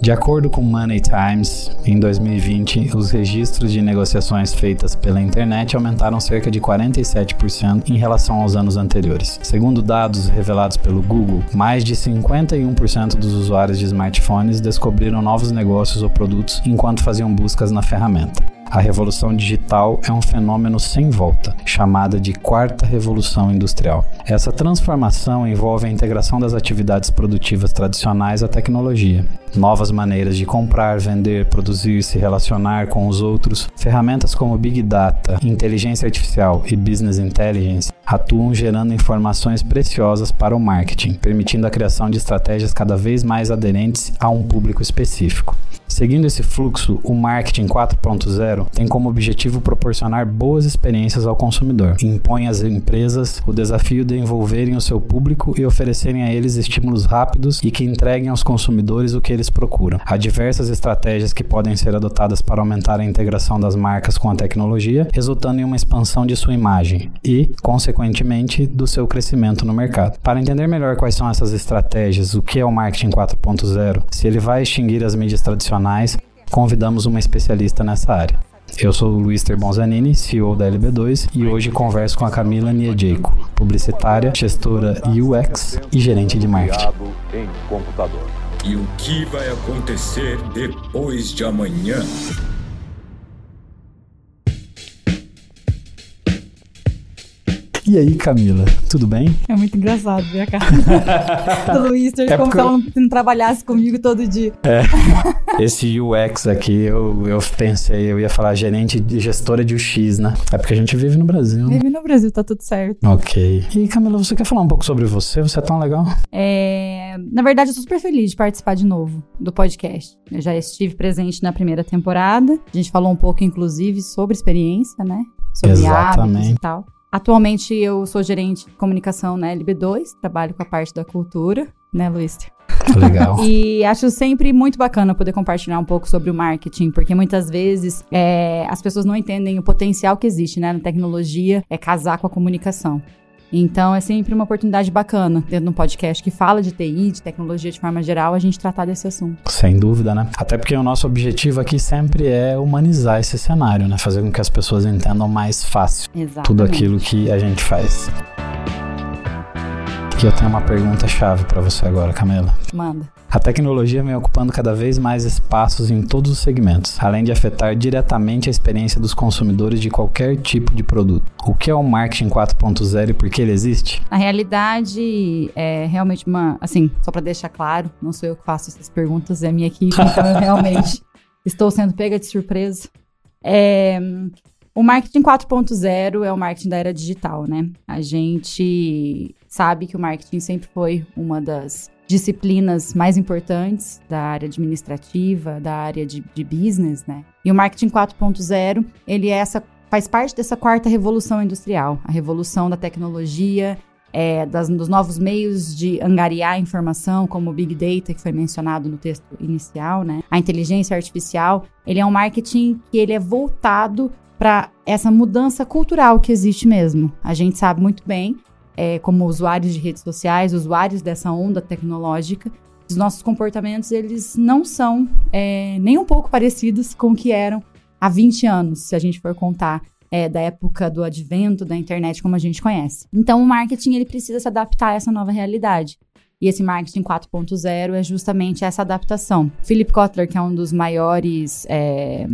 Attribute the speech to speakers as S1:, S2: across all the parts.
S1: De acordo com Money Times, em 2020, os registros de negociações feitas pela internet aumentaram cerca de 47% em relação aos anos anteriores. Segundo dados revelados pelo Google, mais de 51% dos usuários de smartphones descobriram novos negócios ou produtos enquanto faziam buscas na ferramenta. A revolução digital é um fenômeno sem volta, chamada de quarta revolução industrial. Essa transformação envolve a integração das atividades produtivas tradicionais à tecnologia, novas maneiras de comprar, vender, produzir, se relacionar com os outros. Ferramentas como Big Data, inteligência artificial e business intelligence atuam gerando informações preciosas para o marketing, permitindo a criação de estratégias cada vez mais aderentes a um público específico. Seguindo esse fluxo, o marketing 4.0 tem como objetivo proporcionar boas experiências ao consumidor. Impõe às empresas o desafio de envolverem o seu público e oferecerem a eles estímulos rápidos e que entreguem aos consumidores o que eles procuram. Há diversas estratégias que podem ser adotadas para aumentar a integração das marcas com a tecnologia, resultando em uma expansão de sua imagem e, consequentemente, do seu crescimento no mercado. Para entender melhor quais são essas estratégias, o que é o marketing 4.0, se ele vai extinguir as mídias tradicionais convidamos uma especialista nessa área. Eu sou o Luiz Terbonzanini, CEO da LB2, e hoje converso com a Camila Niejeiko, publicitária, gestora UX e gerente de marketing.
S2: E o que vai acontecer depois de amanhã?
S1: E aí, Camila, tudo bem?
S3: É muito engraçado ver a cara do Luiz, é como se ela não trabalhasse comigo todo dia.
S1: É. Esse UX aqui, eu, eu pensei, eu ia falar gerente de gestora de UX, né? É porque a gente vive no Brasil.
S3: Vive no Brasil, tá tudo certo.
S1: Ok. E Camila, você quer falar um pouco sobre você? Você é tão legal?
S3: É... Na verdade, eu tô super feliz de participar de novo do podcast. Eu já estive presente na primeira temporada. A gente falou um pouco, inclusive, sobre experiência, né? Sobre
S1: Exatamente.
S3: e tal. Atualmente eu sou gerente de comunicação na LB2, trabalho com a parte da cultura, né, Luiz?
S1: Legal.
S3: e acho sempre muito bacana poder compartilhar um pouco sobre o marketing, porque muitas vezes é, as pessoas não entendem o potencial que existe né, na tecnologia, é casar com a comunicação. Então é sempre uma oportunidade bacana, dentro de um podcast que fala de TI, de tecnologia de forma geral, a gente tratar desse assunto.
S1: Sem dúvida, né? Até porque o nosso objetivo aqui sempre é humanizar esse cenário, né? Fazer com que as pessoas entendam mais fácil
S3: Exatamente.
S1: tudo aquilo que a gente faz. E eu tenho uma pergunta chave para você agora, Camila.
S3: Manda.
S1: A tecnologia vem ocupando cada vez mais espaços em todos os segmentos, além de afetar diretamente a experiência dos consumidores de qualquer tipo de produto. O que é o marketing 4.0 e por que ele existe?
S3: Na realidade, é realmente uma. Assim, só para deixar claro, não sou eu que faço essas perguntas, é a minha equipe, então eu realmente estou sendo pega de surpresa. É, o marketing 4.0 é o marketing da era digital, né? A gente sabe que o marketing sempre foi uma das disciplinas mais importantes da área administrativa, da área de, de business, né? E o marketing 4.0, ele é essa, faz parte dessa quarta revolução industrial, a revolução da tecnologia, é, das, dos novos meios de angariar informação, como o Big Data, que foi mencionado no texto inicial, né? A inteligência artificial, ele é um marketing que ele é voltado para essa mudança cultural que existe mesmo. A gente sabe muito bem é, como usuários de redes sociais, usuários dessa onda tecnológica, os nossos comportamentos eles não são é, nem um pouco parecidos com o que eram há 20 anos, se a gente for contar é, da época do advento da internet como a gente conhece. Então o marketing ele precisa se adaptar a essa nova realidade. E esse marketing 4.0 é justamente essa adaptação. Philip Kotler, que é um dos maiores é,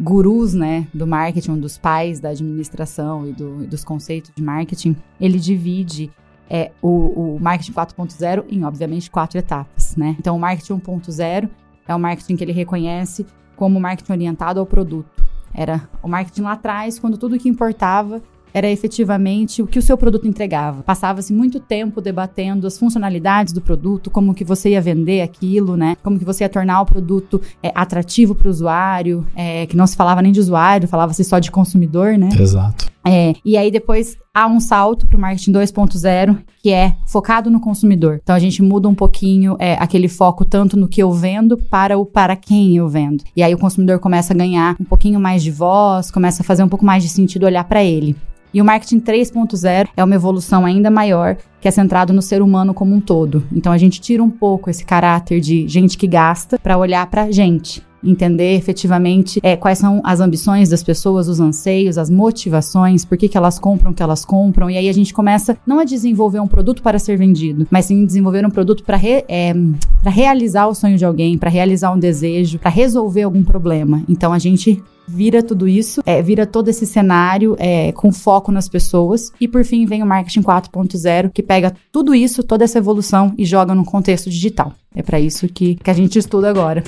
S3: gurus, né, do marketing, um dos pais da administração e do, dos conceitos de marketing, ele divide é, o, o marketing 4.0 em, obviamente, quatro etapas, né? Então, o marketing 1.0 é o marketing que ele reconhece como marketing orientado ao produto. Era o marketing lá atrás, quando tudo que importava era efetivamente o que o seu produto entregava. Passava-se muito tempo debatendo as funcionalidades do produto, como que você ia vender aquilo, né? Como que você ia tornar o produto é, atrativo para o usuário, é, que não se falava nem de usuário, falava-se só de consumidor, né?
S1: Exato.
S3: É, e aí depois há um salto para o marketing 2.0, que é focado no consumidor. Então a gente muda um pouquinho é, aquele foco tanto no que eu vendo para o para quem eu vendo. E aí o consumidor começa a ganhar um pouquinho mais de voz, começa a fazer um pouco mais de sentido olhar para ele. E o marketing 3.0 é uma evolução ainda maior, que é centrado no ser humano como um todo. Então a gente tira um pouco esse caráter de gente que gasta para olhar para gente entender efetivamente é, quais são as ambições das pessoas, os anseios, as motivações, por que, que elas compram o que elas compram. E aí a gente começa não a desenvolver um produto para ser vendido, mas sim desenvolver um produto para re, é, realizar o sonho de alguém, para realizar um desejo, para resolver algum problema. Então a gente vira tudo isso, é, vira todo esse cenário é, com foco nas pessoas. E por fim vem o marketing 4.0, que pega tudo isso, toda essa evolução e joga no contexto digital. É para isso que, que a gente estuda agora.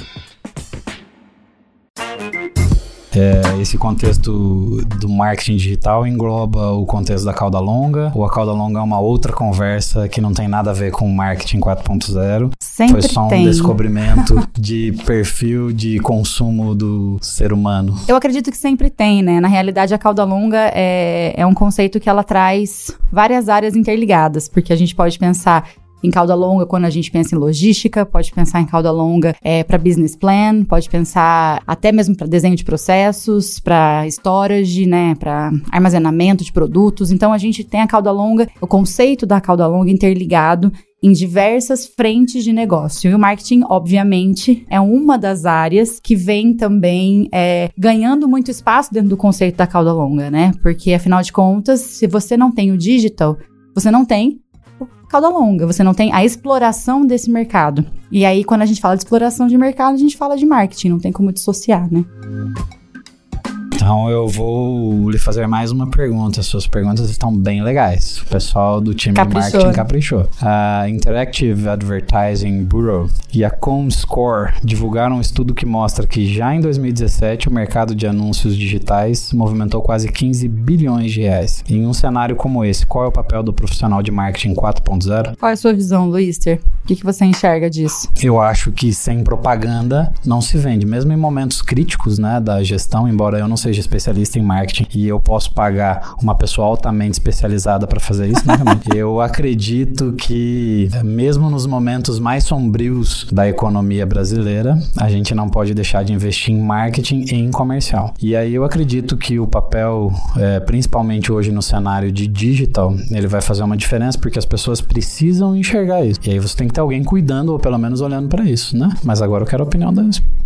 S1: É, esse contexto do marketing digital engloba o contexto da cauda longa, ou a cauda longa é uma outra conversa que não tem nada a ver com marketing 4.0.
S3: Sempre
S1: Foi só um
S3: tem.
S1: descobrimento de perfil de consumo do ser humano.
S3: Eu acredito que sempre tem, né? Na realidade, a cauda longa é, é um conceito que ela traz várias áreas interligadas, porque a gente pode pensar em cauda longa quando a gente pensa em logística, pode pensar em cauda longa é, para business plan, pode pensar até mesmo para desenho de processos, para storage, né, para armazenamento de produtos. Então a gente tem a cauda longa, o conceito da cauda longa interligado em diversas frentes de negócio. E o marketing, obviamente, é uma das áreas que vem também é, ganhando muito espaço dentro do conceito da cauda longa, né? Porque, afinal de contas, se você não tem o digital, você não tem cauda longa, você não tem a exploração desse mercado. E aí, quando a gente fala de exploração de mercado, a gente fala de marketing, não tem como dissociar, né?
S1: Então eu vou lhe fazer mais uma pergunta. As suas perguntas estão bem legais. O pessoal do time
S3: Caprichou.
S1: de marketing caprichou. A Interactive Advertising Bureau e a Comscore divulgaram um estudo que mostra que já em 2017 o mercado de anúncios digitais movimentou quase 15 bilhões de reais. Em um cenário como esse, qual é o papel do profissional de marketing 4.0?
S3: Qual é a sua visão, Luister? O que, que você enxerga disso?
S1: Eu acho que sem propaganda não se vende, mesmo em momentos críticos, né, da gestão, embora eu não seja especialista em marketing e eu posso pagar uma pessoa altamente especializada para fazer isso, né, eu acredito que mesmo nos momentos mais sombrios da economia brasileira, a gente não pode deixar de investir em marketing e em comercial. E aí eu acredito que o papel, é, principalmente hoje no cenário de digital, ele vai fazer uma diferença porque as pessoas precisam enxergar isso. E aí você tem que ter alguém cuidando ou pelo menos olhando para isso, né? Mas agora eu quero a opinião da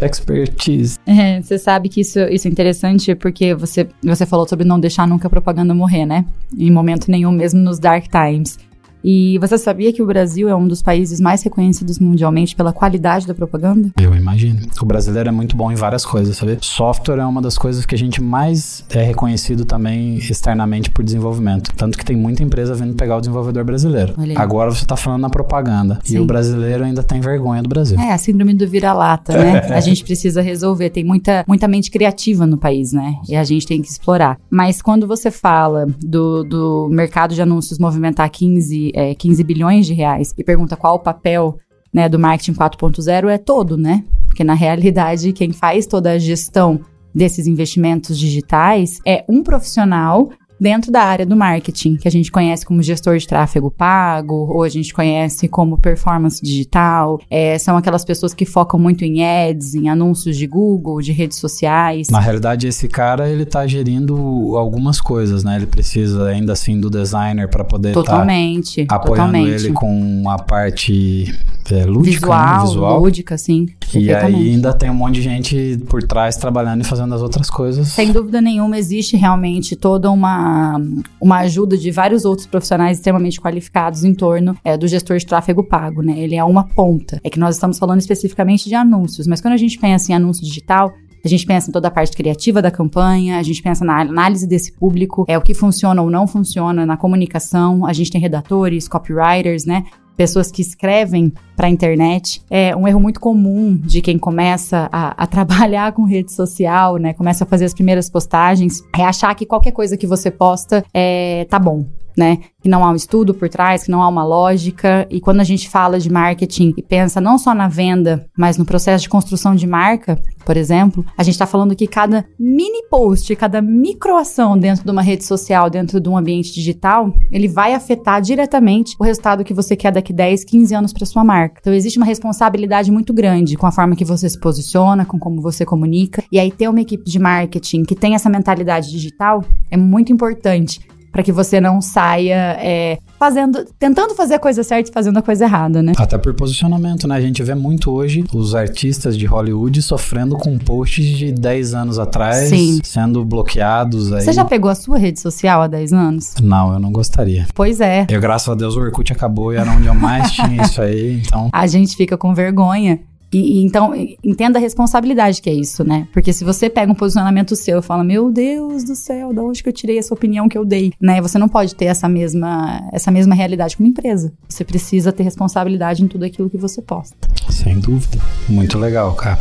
S1: expertise.
S3: É, você sabe que isso, isso é interessante porque você, você falou sobre não deixar nunca a propaganda morrer, né? Em momento nenhum, mesmo nos dark times. E você sabia que o Brasil é um dos países mais reconhecidos mundialmente pela qualidade da propaganda?
S1: Eu imagino. O brasileiro é muito bom em várias coisas, sabe? Software é uma das coisas que a gente mais é reconhecido também externamente por desenvolvimento. Tanto que tem muita empresa vindo pegar o desenvolvedor brasileiro.
S3: Olha aí.
S1: Agora você tá falando na propaganda. E
S3: Sim.
S1: o brasileiro ainda tem vergonha do Brasil.
S3: É, a síndrome do vira-lata, né? A gente precisa resolver. Tem muita, muita mente criativa no país, né? E a gente tem que explorar. Mas quando você fala do, do mercado de anúncios movimentar 15, é, 15 bilhões de reais e pergunta qual o papel né, do marketing 4.0, é todo, né? Porque na realidade, quem faz toda a gestão desses investimentos digitais é um profissional dentro da área do marketing, que a gente conhece como gestor de tráfego pago, ou a gente conhece como performance digital. É, são aquelas pessoas que focam muito em ads, em anúncios de Google, de redes sociais.
S1: Na realidade, esse cara, ele tá gerindo algumas coisas, né? Ele precisa ainda assim do designer para poder
S3: Totalmente,
S1: tá apoiando
S3: totalmente.
S1: ele com a parte é, lúdica,
S3: visual,
S1: né? visual.
S3: lúdica, sim.
S1: E aí ainda tem um monte de gente por trás trabalhando e fazendo as outras coisas.
S3: Sem dúvida nenhuma, existe realmente toda uma, uma ajuda de vários outros profissionais extremamente qualificados em torno é, do gestor de tráfego pago, né? Ele é uma ponta. É que nós estamos falando especificamente de anúncios, mas quando a gente pensa em anúncio digital, a gente pensa em toda a parte criativa da campanha, a gente pensa na análise desse público, é o que funciona ou não funciona na comunicação. A gente tem redatores, copywriters, né? Pessoas que escrevem para a internet. É um erro muito comum de quem começa a, a trabalhar com rede social, né? Começa a fazer as primeiras postagens, é achar que qualquer coisa que você posta é, tá bom, né? Que não há um estudo por trás, que não há uma lógica. E quando a gente fala de marketing e pensa não só na venda, mas no processo de construção de marca, por exemplo, a gente está falando que cada mini post, cada microação dentro de uma rede social, dentro de um ambiente digital, ele vai afetar diretamente o resultado que você quer daqui 10, 15 anos para sua marca. Então existe uma responsabilidade muito grande com a forma que você se posiciona, com como você comunica. E aí ter uma equipe de marketing que tem essa mentalidade digital é muito importante para que você não saia é, fazendo, tentando fazer a coisa certa e fazendo a coisa errada, né?
S1: Até por posicionamento, né? A gente vê muito hoje os artistas de Hollywood sofrendo com posts de 10 anos atrás, Sim. sendo bloqueados aí.
S3: Você já pegou a sua rede social há 10 anos?
S1: Não, eu não gostaria.
S3: Pois é.
S1: Eu, graças a Deus, o Orkut acabou e era onde eu mais tinha isso aí, então...
S3: A gente fica com vergonha. E, e, então, entenda a responsabilidade que é isso, né? Porque se você pega um posicionamento seu e fala, meu Deus do céu, da onde que eu tirei essa opinião que eu dei? Né? Você não pode ter essa mesma, essa mesma realidade como empresa. Você precisa ter responsabilidade em tudo aquilo que você posta.
S1: Sem dúvida. Muito legal, cara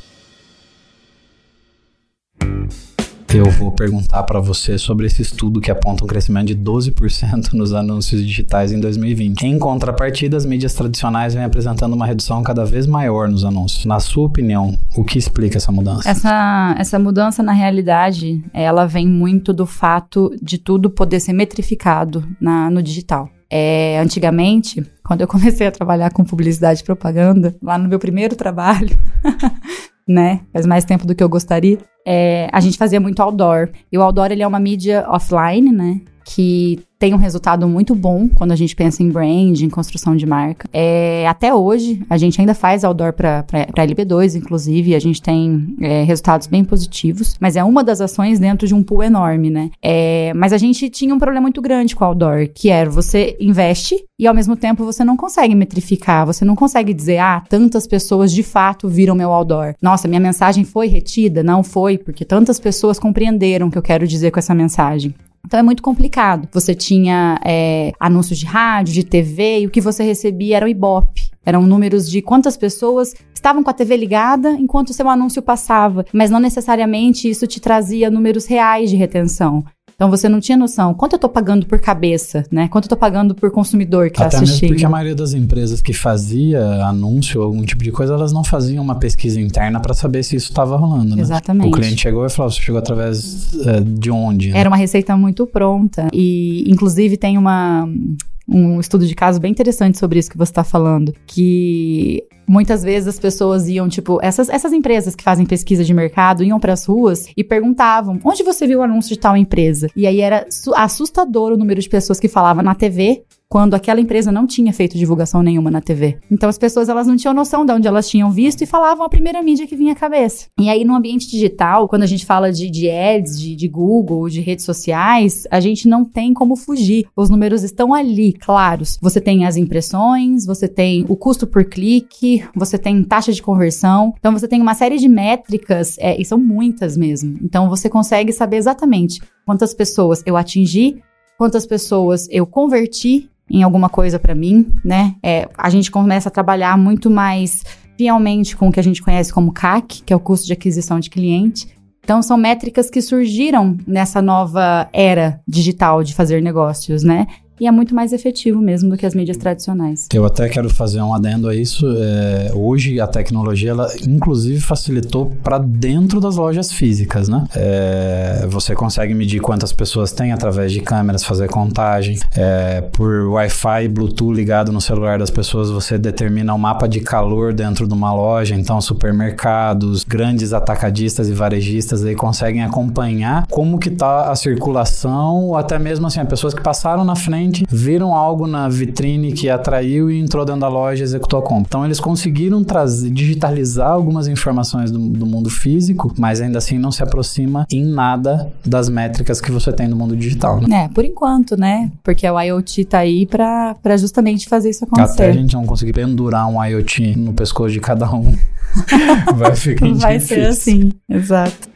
S1: eu vou perguntar para você sobre esse estudo que aponta um crescimento de 12% nos anúncios digitais em 2020. Em contrapartida, as mídias tradicionais vêm apresentando uma redução cada vez maior nos anúncios. Na sua opinião, o que explica essa mudança?
S3: Essa, essa mudança, na realidade, ela vem muito do fato de tudo poder ser metrificado na, no digital. É, antigamente, quando eu comecei a trabalhar com publicidade e propaganda, lá no meu primeiro trabalho, né? Faz mais tempo do que eu gostaria. É, a gente fazia muito outdoor. E o outdoor, ele é uma mídia offline, né? Que tem um resultado muito bom quando a gente pensa em brand, em construção de marca. É, até hoje, a gente ainda faz outdoor para LB2, inclusive, a gente tem é, resultados bem positivos, mas é uma das ações dentro de um pool enorme, né? É, mas a gente tinha um problema muito grande com o outdoor, que era você investe e ao mesmo tempo você não consegue metrificar, você não consegue dizer, ah, tantas pessoas de fato viram meu outdoor. Nossa, minha mensagem foi retida? Não foi, porque tantas pessoas compreenderam o que eu quero dizer com essa mensagem. Então é muito complicado. Você tinha é, anúncios de rádio, de TV, e o que você recebia era o Ibope. Eram números de quantas pessoas estavam com a TV ligada enquanto o seu anúncio passava, mas não necessariamente isso te trazia números reais de retenção. Então você não tinha noção quanto eu tô pagando por cabeça, né? Quanto eu tô pagando por consumidor que tá Até tá assistindo.
S1: Mesmo porque a maioria das empresas que fazia anúncio ou algum tipo de coisa, elas não faziam uma pesquisa interna para saber se isso estava rolando, né?
S3: Exatamente.
S1: O cliente chegou e falou, você chegou através é, de onde?
S3: Né? Era uma receita muito pronta e inclusive tem uma um estudo de caso bem interessante sobre isso que você está falando, que muitas vezes as pessoas iam, tipo, essas, essas empresas que fazem pesquisa de mercado iam para as ruas e perguntavam: onde você viu o anúncio de tal empresa? E aí era assustador o número de pessoas que falavam na TV quando aquela empresa não tinha feito divulgação nenhuma na TV. Então as pessoas elas não tinham noção de onde elas tinham visto e falavam a primeira mídia que vinha à cabeça. E aí no ambiente digital, quando a gente fala de, de ads, de, de Google, de redes sociais, a gente não tem como fugir. Os números estão ali, claros. Você tem as impressões, você tem o custo por clique, você tem taxa de conversão. Então você tem uma série de métricas, é, e são muitas mesmo. Então você consegue saber exatamente quantas pessoas eu atingi, quantas pessoas eu converti em alguma coisa para mim, né? É, a gente começa a trabalhar muito mais fielmente com o que a gente conhece como CAC, que é o custo de aquisição de cliente. Então, são métricas que surgiram nessa nova era digital de fazer negócios, né? E é muito mais efetivo mesmo do que as mídias tradicionais.
S1: Eu até quero fazer um adendo a isso. É, hoje a tecnologia, ela inclusive facilitou para dentro das lojas físicas, né? É, você consegue medir quantas pessoas tem através de câmeras, fazer contagem. É, por Wi-Fi, Bluetooth ligado no celular das pessoas, você determina o um mapa de calor dentro de uma loja. Então, supermercados, grandes atacadistas e varejistas aí conseguem acompanhar como que tá a circulação, ou até mesmo assim, pessoas que passaram na frente viram algo na vitrine que atraiu e entrou dentro da loja e executou a compra. Então eles conseguiram trazer, digitalizar algumas informações do, do mundo físico, mas ainda assim não se aproxima em nada das métricas que você tem no mundo digital.
S3: Né? É, por enquanto, né? Porque o IoT tá aí para justamente fazer isso acontecer.
S1: Até a gente não conseguir pendurar um IoT no pescoço de cada um. vai ficar
S3: Vai ser assim, exato.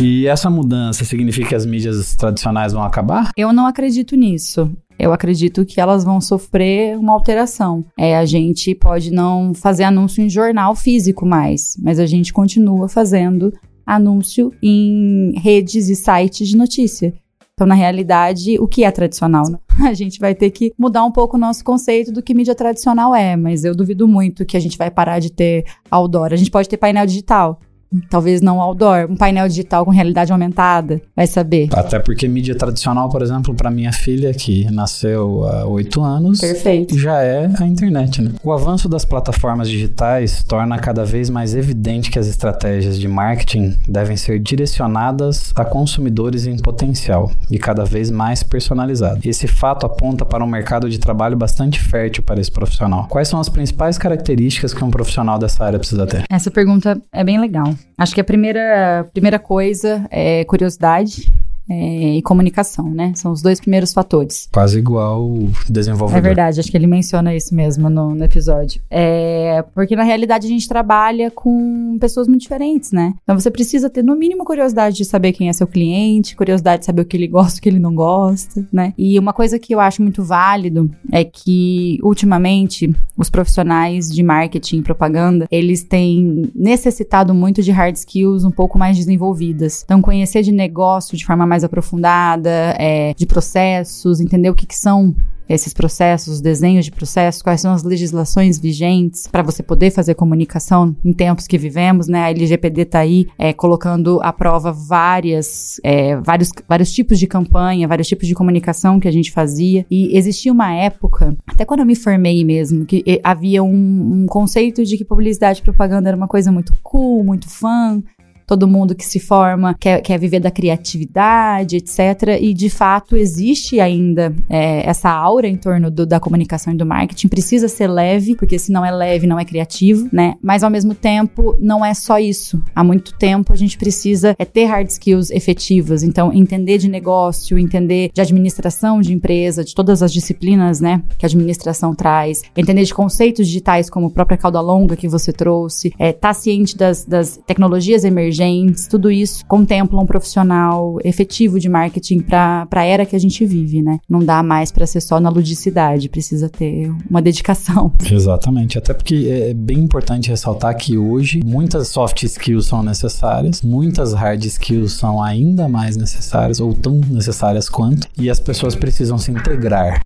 S1: E essa mudança significa que as mídias tradicionais vão acabar?
S3: Eu não acredito nisso. Eu acredito que elas vão sofrer uma alteração. É, a gente pode não fazer anúncio em jornal físico mais, mas a gente continua fazendo anúncio em redes e sites de notícia. Então, na realidade, o que é tradicional? A gente vai ter que mudar um pouco o nosso conceito do que mídia tradicional é, mas eu duvido muito que a gente vai parar de ter outdoor. A gente pode ter painel digital, talvez não outdoor. Um painel digital com realidade aumentada, vai saber.
S1: Até porque mídia tradicional, por exemplo, para minha filha, que nasceu há oito anos,
S3: Perfeito.
S1: já é a internet, né? O avanço das plataformas digitais torna cada vez mais evidente que as estratégias de marketing devem ser direcionadas a consumidores em potencial e cada vez mais personalizadas. Esse fato aponta para um mercado de trabalho bastante fértil para esse profissional. Quais são as principais características que um profissional dessa área precisa ter?
S3: Essa pergunta é bem legal. Acho que a primeira, primeira coisa é curiosidade é, e comunicação, né? São os dois primeiros fatores.
S1: Quase igual o desenvolvedor.
S3: É verdade, acho que ele menciona isso mesmo no, no episódio. É, porque na realidade a gente trabalha com pessoas muito diferentes, né? Então você precisa ter no mínimo curiosidade de saber quem é seu cliente, curiosidade de saber o que ele gosta, o que ele não gosta, né? E uma coisa que eu acho muito válido é que ultimamente os profissionais de marketing e propaganda, eles têm necessitado muito de hard skills um pouco mais desenvolvidas. Então conhecer de negócio de forma mais mais aprofundada, é, de processos, entender o que, que são esses processos, os desenhos de processos, quais são as legislações vigentes para você poder fazer comunicação em tempos que vivemos, né? A LGPD está aí é, colocando à prova várias, é, vários, vários tipos de campanha, vários tipos de comunicação que a gente fazia. E existia uma época, até quando eu me formei mesmo, que havia um, um conceito de que publicidade e propaganda era uma coisa muito cool, muito fã, todo mundo que se forma quer, quer viver da criatividade, etc. E de fato existe ainda é, essa aura em torno do, da comunicação e do marketing. Precisa ser leve, porque se não é leve, não é criativo, né? Mas ao mesmo tempo, não é só isso. Há muito tempo a gente precisa é, ter hard skills efetivas. Então, entender de negócio, entender de administração de empresa, de todas as disciplinas, né, que a administração traz, entender de conceitos digitais como a própria cauda longa que você trouxe, é, tá ciente das, das tecnologias emergentes emergentes, tudo isso contempla um profissional efetivo de marketing para a era que a gente vive, né? Não dá mais para ser só na ludicidade, precisa ter uma dedicação.
S1: Exatamente, até porque é bem importante ressaltar que hoje muitas soft skills são necessárias, muitas hard skills são ainda mais necessárias ou tão necessárias quanto, e as pessoas precisam se integrar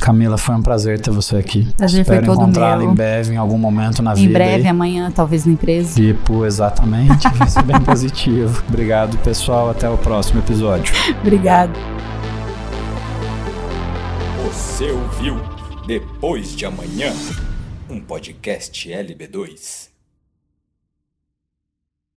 S1: Camila, foi um prazer ter você aqui.
S3: Prazer Espero foi todo
S1: encontrá-la em breve, em algum momento na
S3: em
S1: vida.
S3: Em breve,
S1: aí.
S3: amanhã, talvez na empresa.
S1: Tipo, exatamente. Vai ser bem positivo. Obrigado, pessoal. Até o próximo episódio.
S3: Obrigado.
S2: Você ouviu Depois de Amanhã, um podcast LB2.